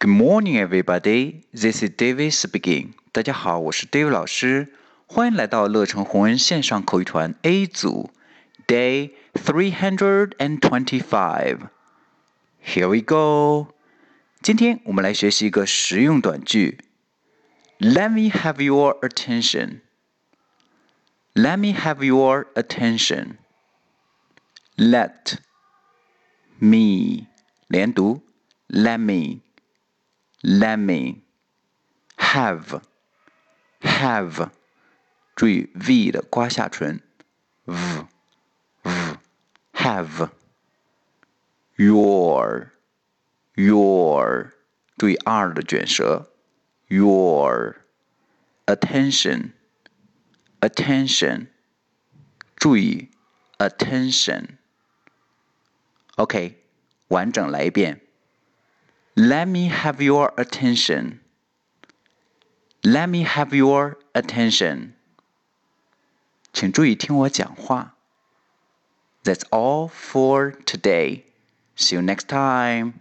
Good morning, everybody. This is David speaking. 大家好，我是 David 老师，欢迎来到乐成红恩线上口语团 A 组，Day three hundred and twenty-five. Here we go. 今天我们来学习一个实用短句。Let me have your attention. Let me have your attention. Let me 连读，Let me let me have have 注意 v 的刮下唇，v v have your your 注意 r 的卷舌，your attention attention 注意 attention。OK，完整来一遍。 Let me have your attention. Let me have your attention. 请注意听我讲话。That's all for today. See you next time.